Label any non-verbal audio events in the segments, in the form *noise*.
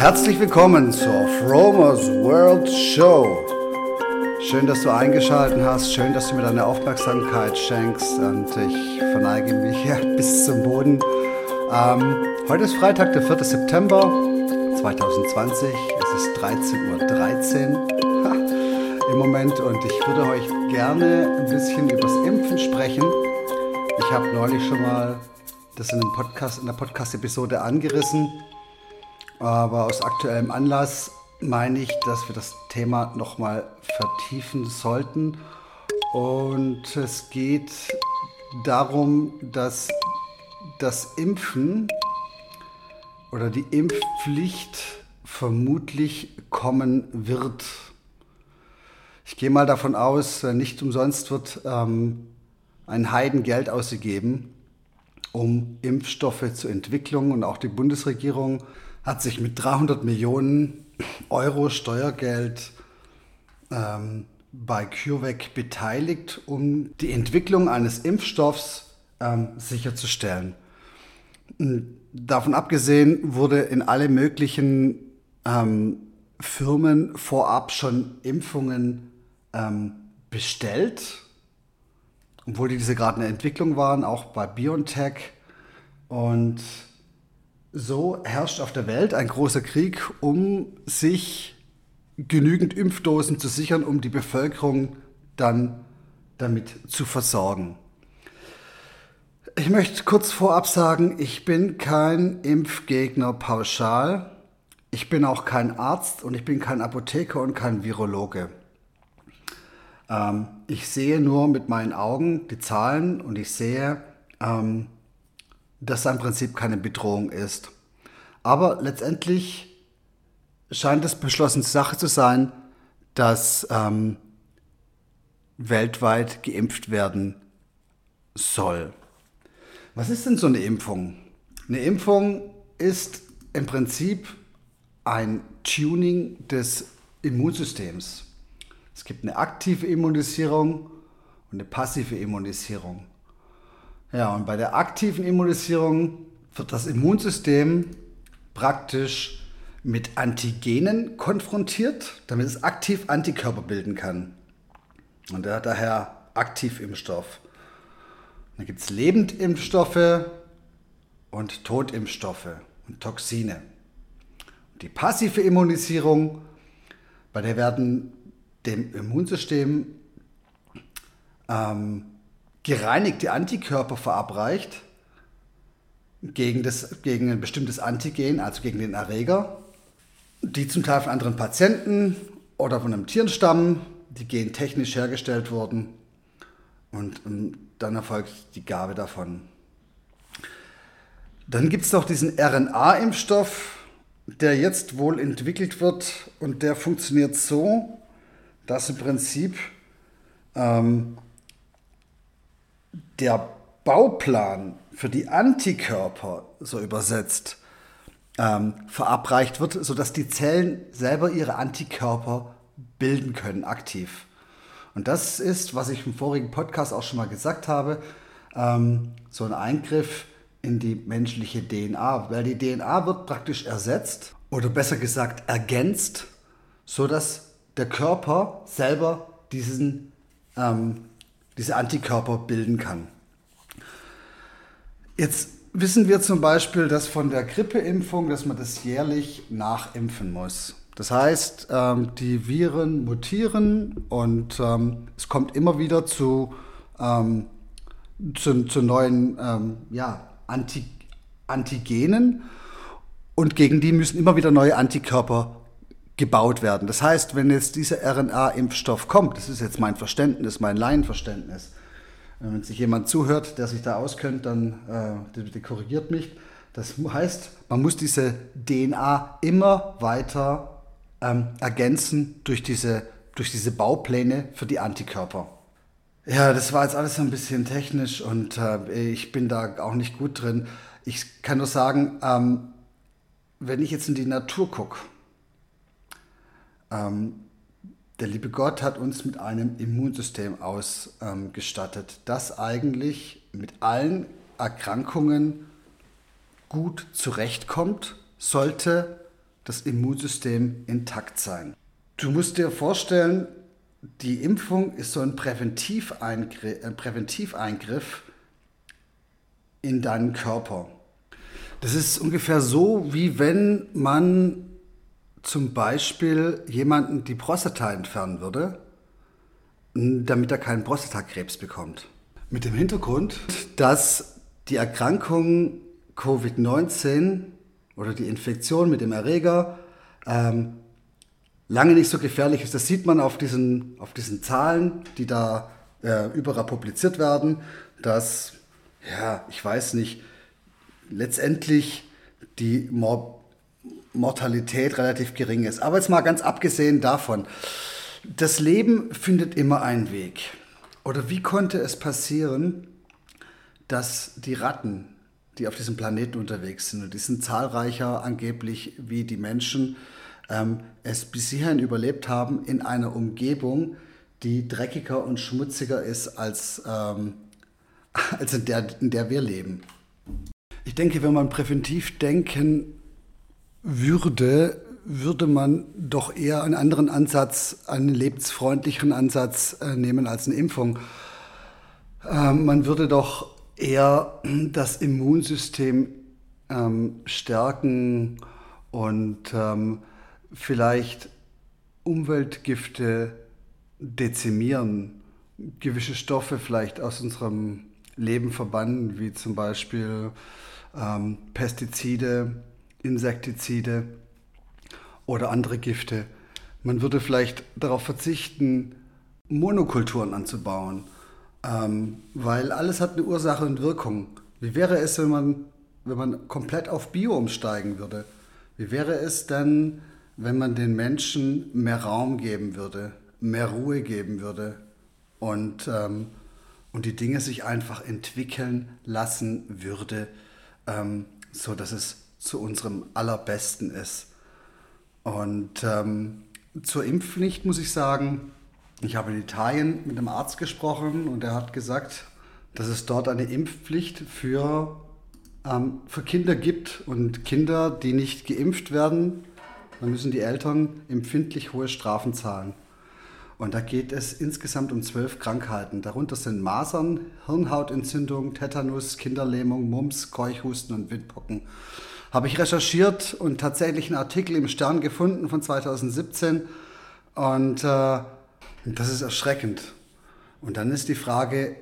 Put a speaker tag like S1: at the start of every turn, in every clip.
S1: Herzlich willkommen zur Fromers World Show. Schön, dass du eingeschaltet hast. Schön, dass du mir deine Aufmerksamkeit schenkst. Und ich verneige mich hier *laughs* bis zum Boden. Ähm, heute ist Freitag, der 4. September 2020. Es ist 13.13 Uhr im Moment und ich würde euch gerne ein bisschen über das Impfen sprechen. Ich habe neulich schon mal das in, einem Podcast, in der Podcast-Episode angerissen. Aber aus aktuellem Anlass meine ich, dass wir das Thema nochmal vertiefen sollten. Und es geht darum, dass das Impfen oder die Impfpflicht vermutlich kommen wird. Ich gehe mal davon aus, nicht umsonst wird ähm, ein Heidengeld ausgegeben, um Impfstoffe zur Entwicklung und auch die Bundesregierung hat sich mit 300 Millionen Euro Steuergeld ähm, bei CureVac beteiligt, um die Entwicklung eines Impfstoffs ähm, sicherzustellen. Davon abgesehen wurde in alle möglichen ähm, Firmen vorab schon Impfungen ähm, bestellt, obwohl diese gerade in der Entwicklung waren, auch bei BioNTech. Und so herrscht auf der Welt ein großer Krieg, um sich genügend Impfdosen zu sichern, um die Bevölkerung dann damit zu versorgen. Ich möchte kurz vorab sagen, ich bin kein Impfgegner pauschal. Ich bin auch kein Arzt und ich bin kein Apotheker und kein Virologe. Ähm, ich sehe nur mit meinen Augen die Zahlen und ich sehe, ähm, das im Prinzip keine Bedrohung ist. Aber letztendlich scheint es beschlossene Sache zu sein, dass ähm, weltweit geimpft werden soll. Was ist denn so eine Impfung? Eine Impfung ist im Prinzip ein Tuning des Immunsystems. Es gibt eine aktive Immunisierung und eine passive Immunisierung. Ja, und bei der aktiven Immunisierung wird das Immunsystem praktisch mit Antigenen konfrontiert, damit es aktiv Antikörper bilden kann. Und er hat daher Aktivimpfstoff. Dann gibt es Lebendimpfstoffe und Totimpfstoffe und Toxine. Die passive Immunisierung, bei der werden dem Immunsystem ähm, gereinigte Antikörper verabreicht gegen, das, gegen ein bestimmtes Antigen, also gegen den Erreger, die zum Teil von anderen Patienten oder von einem Tier stammen, die gentechnisch hergestellt wurden und, und dann erfolgt die Gabe davon. Dann gibt es noch diesen RNA-Impfstoff, der jetzt wohl entwickelt wird und der funktioniert so, dass im Prinzip ähm, der Bauplan für die Antikörper, so übersetzt, ähm, verabreicht wird, sodass die Zellen selber ihre Antikörper bilden können, aktiv. Und das ist, was ich im vorigen Podcast auch schon mal gesagt habe, ähm, so ein Eingriff in die menschliche DNA, weil die DNA wird praktisch ersetzt oder besser gesagt ergänzt, sodass der Körper selber diesen, ähm, diese Antikörper bilden kann. Jetzt wissen wir zum Beispiel, dass von der Grippeimpfung, dass man das jährlich nachimpfen muss. Das heißt, ähm, die Viren mutieren und ähm, es kommt immer wieder zu, ähm, zu, zu, neuen ja, Anti Antigenen und gegen die müssen immer wieder neue Antikörper gebaut werden. Das heißt, wenn jetzt dieser RNA-Impfstoff kommt, das ist jetzt mein Verständnis, mein Laienverständnis, wenn sich jemand zuhört, der sich da auskennt, dann äh, bitte korrigiert mich. Das heißt, man muss diese DNA immer weiter ähm, ergänzen durch diese, durch diese Baupläne für die Antikörper. Ja, das war jetzt alles ein bisschen technisch und äh, ich bin da auch nicht gut drin. Ich kann nur sagen, ähm, wenn ich jetzt in die Natur gucke, ähm, der liebe Gott hat uns mit einem Immunsystem ausgestattet, ähm, das eigentlich mit allen Erkrankungen gut zurechtkommt, sollte das Immunsystem intakt sein. Du musst dir vorstellen, die Impfung ist so ein Präventiveingriff, ein Präventiveingriff in deinen Körper. Das ist ungefähr so, wie wenn man zum Beispiel jemanden die Prostata entfernen würde, damit er keinen Prostatakrebs bekommt. Mit dem Hintergrund, dass die Erkrankung Covid-19 oder die Infektion mit dem Erreger ähm, lange nicht so gefährlich ist. Das sieht man auf diesen, auf diesen Zahlen, die da äh, überall publiziert werden, dass, ja, ich weiß nicht, letztendlich die Mor Mortalität relativ gering ist. Aber jetzt mal ganz abgesehen davon, das Leben findet immer einen Weg. Oder wie konnte es passieren, dass die Ratten, die auf diesem Planeten unterwegs sind, und die sind zahlreicher angeblich wie die Menschen, ähm, es bis hierhin überlebt haben in einer Umgebung, die dreckiger und schmutziger ist als, ähm, *laughs* als in, der, in der wir leben. Ich denke, wenn man präventiv denken würde, würde man doch eher einen anderen Ansatz, einen lebensfreundlicheren Ansatz äh, nehmen als eine Impfung. Ähm, man würde doch eher das Immunsystem ähm, stärken und ähm, vielleicht Umweltgifte dezimieren, gewisse Stoffe vielleicht aus unserem Leben verbannen, wie zum Beispiel ähm, Pestizide, Insektizide oder andere Gifte. Man würde vielleicht darauf verzichten, Monokulturen anzubauen, ähm, weil alles hat eine Ursache und Wirkung. Wie wäre es, wenn man, wenn man komplett auf Bio umsteigen würde? Wie wäre es denn, wenn man den Menschen mehr Raum geben würde, mehr Ruhe geben würde und, ähm, und die Dinge sich einfach entwickeln lassen würde, ähm, so dass es zu unserem allerbesten ist. Und ähm, zur Impfpflicht muss ich sagen, ich habe in Italien mit einem Arzt gesprochen und er hat gesagt, dass es dort eine Impfpflicht für, ähm, für Kinder gibt und Kinder, die nicht geimpft werden, dann müssen die Eltern empfindlich hohe Strafen zahlen. Und da geht es insgesamt um zwölf Krankheiten. Darunter sind Masern, Hirnhautentzündung, Tetanus, Kinderlähmung, Mumps, Keuchhusten und Windpocken. Habe ich recherchiert und tatsächlich einen Artikel im Stern gefunden von 2017. Und äh, das ist erschreckend. Und dann ist die Frage,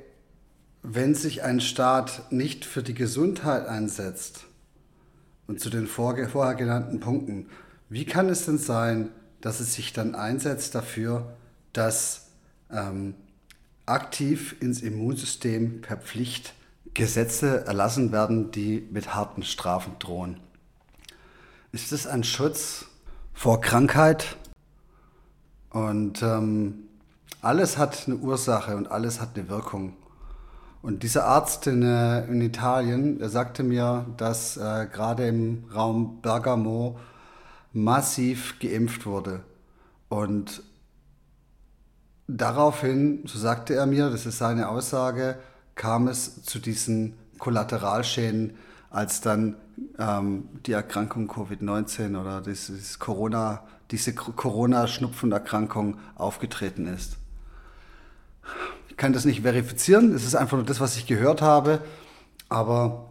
S1: wenn sich ein Staat nicht für die Gesundheit einsetzt und zu den vorher genannten Punkten, wie kann es denn sein, dass es sich dann einsetzt dafür, dass ähm, aktiv ins Immunsystem per Pflicht Gesetze erlassen werden, die mit harten Strafen drohen? Ist das ein Schutz vor Krankheit? Und ähm, alles hat eine Ursache und alles hat eine Wirkung. Und dieser Arzt in, äh, in Italien, der sagte mir, dass äh, gerade im Raum Bergamo massiv geimpft wurde. Und daraufhin, so sagte er mir, das ist seine Aussage, kam es zu diesen Kollateralschäden, als dann ähm, die Erkrankung Covid-19 oder dieses Corona, diese Corona-Schnupfenerkrankung aufgetreten ist. Ich kann das nicht verifizieren, es ist einfach nur das, was ich gehört habe, aber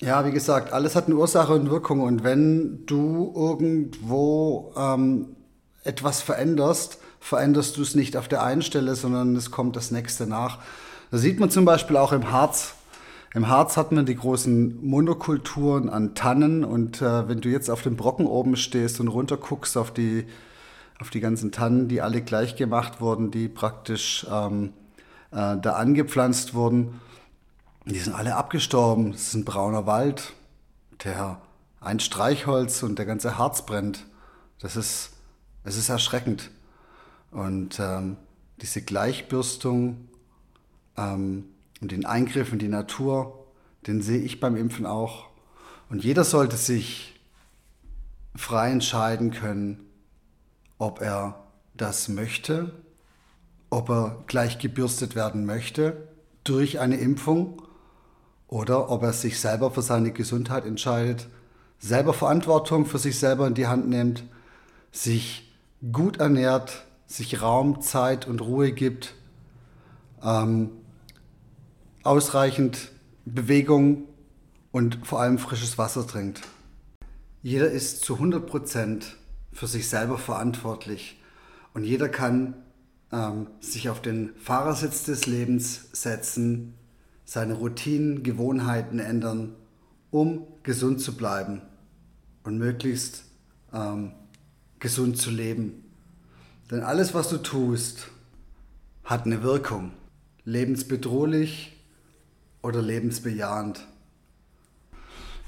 S1: ja, wie gesagt, alles hat eine Ursache und Wirkung. Und wenn du irgendwo ähm, etwas veränderst, veränderst du es nicht auf der einen Stelle, sondern es kommt das nächste nach. Das sieht man zum Beispiel auch im Harz. Im Harz hat man die großen Monokulturen an Tannen und äh, wenn du jetzt auf dem Brocken oben stehst und runter guckst auf die, auf die ganzen Tannen, die alle gleich gemacht wurden, die praktisch ähm, äh, da angepflanzt wurden, die sind alle abgestorben. Es ist ein brauner Wald, der ein Streichholz und der ganze Harz brennt. Das ist, es ist erschreckend. Und ähm, diese Gleichbürstung ähm, und den Eingriff in die Natur, den sehe ich beim Impfen auch. Und jeder sollte sich frei entscheiden können, ob er das möchte, ob er gleich gebürstet werden möchte durch eine Impfung oder ob er sich selber für seine Gesundheit entscheidet, selber Verantwortung für sich selber in die Hand nimmt, sich gut ernährt, sich Raum, Zeit und Ruhe gibt, ähm, ausreichend Bewegung und vor allem frisches Wasser trinkt. Jeder ist zu 100 Prozent für sich selber verantwortlich und jeder kann ähm, sich auf den Fahrersitz des Lebens setzen, seine Routinen, Gewohnheiten ändern, um gesund zu bleiben und möglichst ähm, gesund zu leben. Denn alles, was du tust, hat eine Wirkung. Lebensbedrohlich oder lebensbejahend.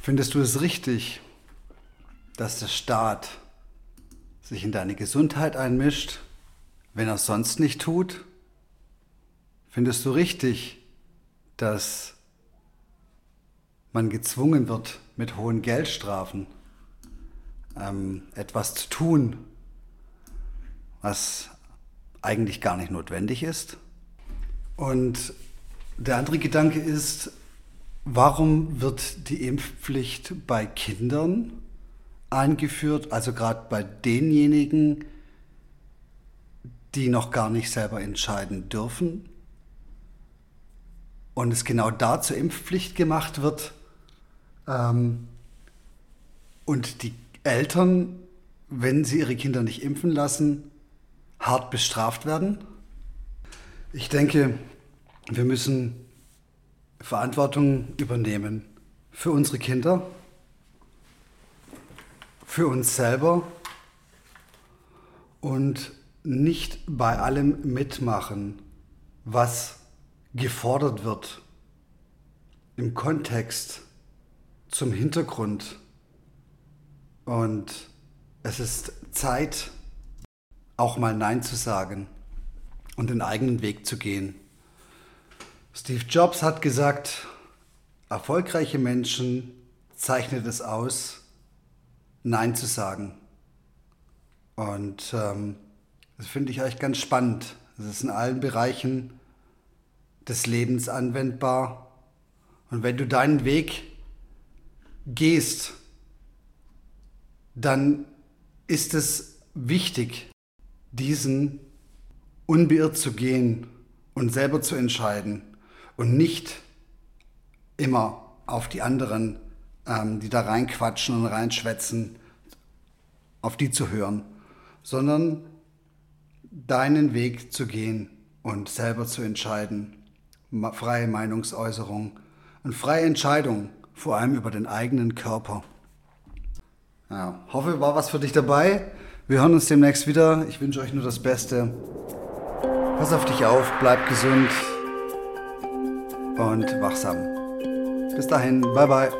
S1: Findest du es richtig, dass der Staat sich in deine Gesundheit einmischt, wenn er es sonst nicht tut? Findest du richtig, dass man gezwungen wird, mit hohen Geldstrafen ähm, etwas zu tun, was eigentlich gar nicht notwendig ist? Und der andere Gedanke ist, warum wird die Impfpflicht bei Kindern eingeführt, also gerade bei denjenigen, die noch gar nicht selber entscheiden dürfen und es genau da zur Impfpflicht gemacht wird ähm, und die Eltern, wenn sie ihre Kinder nicht impfen lassen, hart bestraft werden? Ich denke, wir müssen Verantwortung übernehmen für unsere Kinder, für uns selber und nicht bei allem mitmachen, was gefordert wird im Kontext zum Hintergrund. Und es ist Zeit, auch mal Nein zu sagen und den eigenen Weg zu gehen. Steve Jobs hat gesagt, erfolgreiche Menschen zeichnet es aus, Nein zu sagen. Und ähm, das finde ich eigentlich ganz spannend. Das ist in allen Bereichen des Lebens anwendbar. Und wenn du deinen Weg gehst, dann ist es wichtig, diesen unbeirrt zu gehen und selber zu entscheiden und nicht immer auf die anderen, ähm, die da reinquatschen und reinschwätzen, auf die zu hören, sondern deinen Weg zu gehen und selber zu entscheiden. Freie Meinungsäußerung und freie Entscheidung, vor allem über den eigenen Körper. Ja, hoffe, war was für dich dabei. Wir hören uns demnächst wieder. Ich wünsche euch nur das Beste. Pass auf dich auf, bleib gesund und wachsam. Bis dahin, bye bye.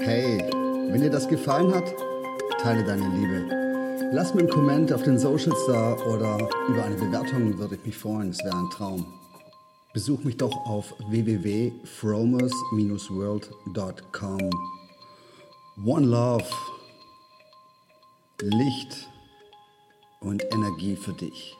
S1: Hey, wenn dir das gefallen hat, teile deine Liebe. Lass mir einen Comment auf den Socials da oder über eine Bewertung würde ich mich freuen. Es wäre ein Traum. Besuch mich doch auf www.fromers-world.com. One Love, Licht und Energie für dich.